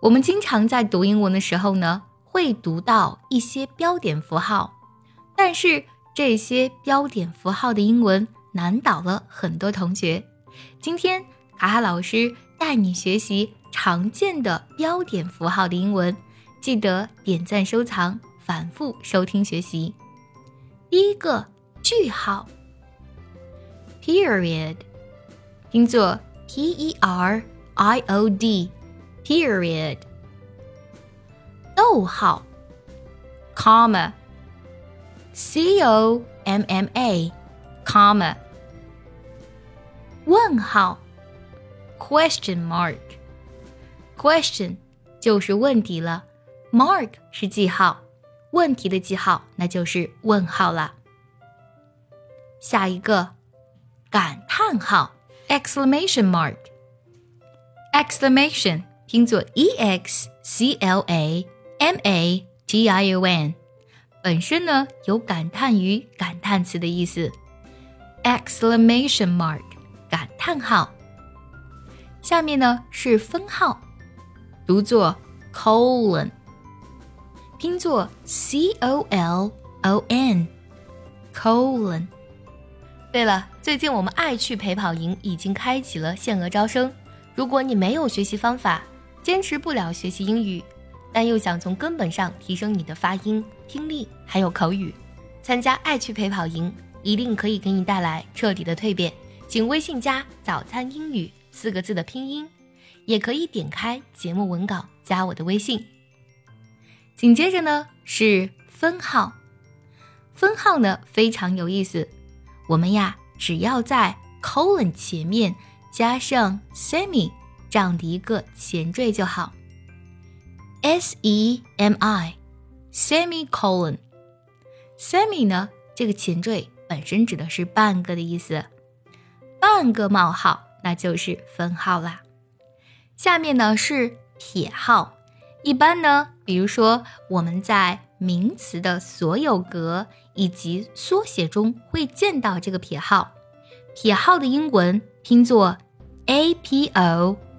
我们经常在读英文的时候呢，会读到一些标点符号，但是这些标点符号的英文难倒了很多同学。今天卡卡老师带你学习常见的标点符号的英文，记得点赞收藏，反复收听学习。第一个句号，period，拼作 p e r i o d d，period。逗号，comma，c o m m a，comma。问号，question mark，question 就是问题了，mark 是记号，问题的记号那就是问号了。下一个感叹号，exclamation mark，exclamation 拼作 e x c l a m a t i o n，本身呢有感叹语、感叹词的意思，exclamation mark。感叹号，下面呢是分号，读作 colon，拼作 c o l o n，colon。对了，最近我们爱趣陪跑营已经开启了限额招生。如果你没有学习方法，坚持不了学习英语，但又想从根本上提升你的发音、听力还有口语，参加爱趣陪跑营一定可以给你带来彻底的蜕变。请微信加“早餐英语”四个字的拼音，也可以点开节目文稿加我的微信。紧接着呢是分号，分号呢非常有意思，我们呀只要在 colon 前面加上 semi 这样的一个前缀就好，s e m i semi colon semi 呢这个前缀本身指的是半个的意思。半个冒号，那就是分号啦。下面呢是撇号，一般呢，比如说我们在名词的所有格以及缩写中会见到这个撇号。撇号的英文拼作 a p o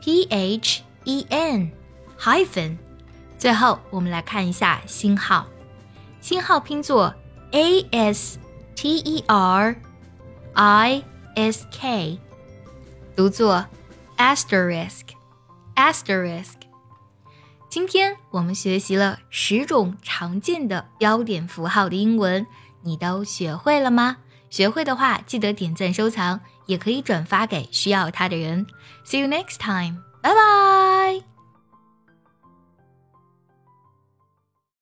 p h e n hyphen。最后我们来看一下星号，星号拼作 a s t e r i s k。读作 asterisk，asterisk。今天我们学习了十种常见的标点符号的英文，你都学会了吗？学会的话，记得点赞收藏，也可以转发给需要它的人。See you next time，拜拜。